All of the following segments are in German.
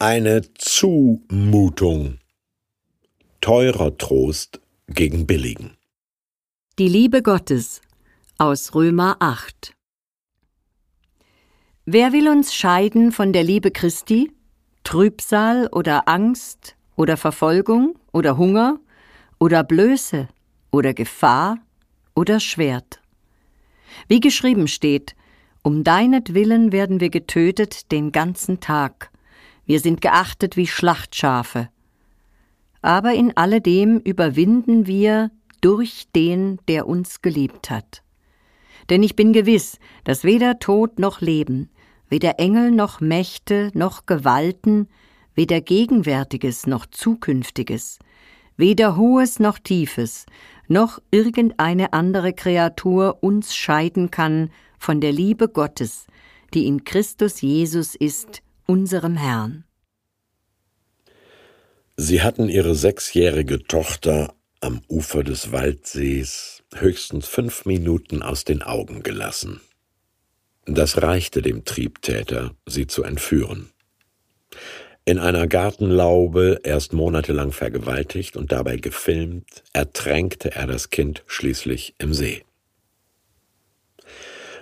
Eine Zumutung. Teurer Trost gegen billigen. Die Liebe Gottes aus Römer 8 Wer will uns scheiden von der Liebe Christi? Trübsal oder Angst oder Verfolgung oder Hunger oder Blöße oder Gefahr oder Schwert? Wie geschrieben steht, um deinetwillen werden wir getötet den ganzen Tag wir sind geachtet wie Schlachtschafe. Aber in alledem überwinden wir durch den, der uns geliebt hat. Denn ich bin gewiss, dass weder Tod noch Leben, weder Engel noch Mächte noch Gewalten, weder Gegenwärtiges noch Zukünftiges, weder Hohes noch Tiefes, noch irgendeine andere Kreatur uns scheiden kann von der Liebe Gottes, die in Christus Jesus ist, unserem Herrn. Sie hatten ihre sechsjährige Tochter am Ufer des Waldsees höchstens fünf Minuten aus den Augen gelassen. Das reichte dem Triebtäter, sie zu entführen. In einer Gartenlaube erst monatelang vergewaltigt und dabei gefilmt, ertränkte er das Kind schließlich im See.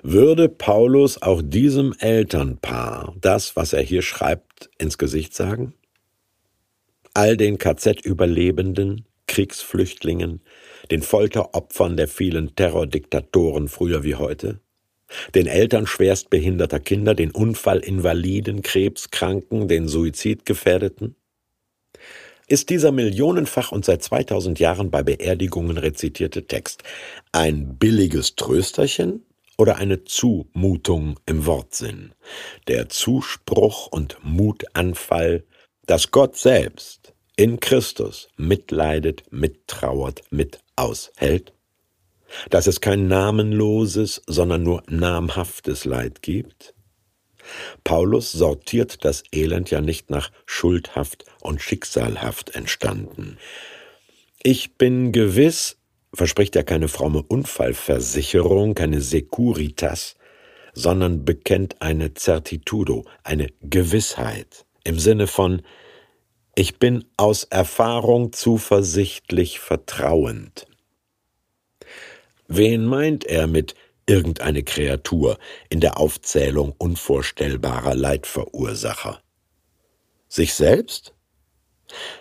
Würde Paulus auch diesem Elternpaar das, was er hier schreibt, ins Gesicht sagen? All den KZ-Überlebenden, Kriegsflüchtlingen, den Folteropfern der vielen Terrordiktatoren früher wie heute? Den Eltern schwerstbehinderter Kinder, den Unfallinvaliden, Krebskranken, den Suizidgefährdeten? Ist dieser millionenfach und seit 2000 Jahren bei Beerdigungen rezitierte Text ein billiges Trösterchen oder eine Zumutung im Wortsinn. Der Zuspruch und Mutanfall, dass Gott selbst in Christus mitleidet, mittrauert, mit aushält, dass es kein namenloses, sondern nur namhaftes Leid gibt? Paulus sortiert das Elend ja nicht nach schuldhaft und schicksalhaft entstanden. Ich bin gewiss, verspricht er keine fromme Unfallversicherung, keine Securitas, sondern bekennt eine Certitudo, eine Gewissheit im Sinne von ich bin aus Erfahrung zuversichtlich vertrauend. Wen meint er mit irgendeine Kreatur in der Aufzählung unvorstellbarer Leidverursacher? Sich selbst?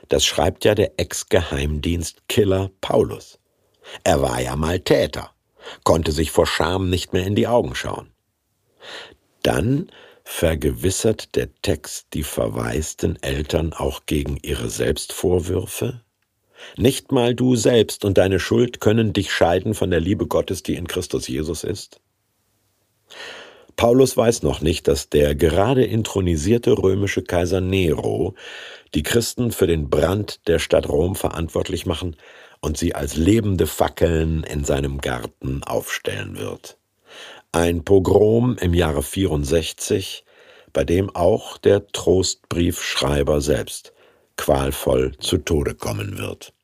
Das schreibt ja der Ex-Geheimdienstkiller Paulus. Er war ja mal Täter, konnte sich vor Scham nicht mehr in die Augen schauen. Dann vergewissert der Text die verwaisten Eltern auch gegen ihre Selbstvorwürfe? Nicht mal du selbst und deine Schuld können dich scheiden von der Liebe Gottes, die in Christus Jesus ist? Paulus weiß noch nicht, dass der gerade intronisierte römische Kaiser Nero die Christen für den Brand der Stadt Rom verantwortlich machen und sie als lebende Fackeln in seinem Garten aufstellen wird. Ein Pogrom im Jahre 64, bei dem auch der Trostbriefschreiber selbst qualvoll zu Tode kommen wird.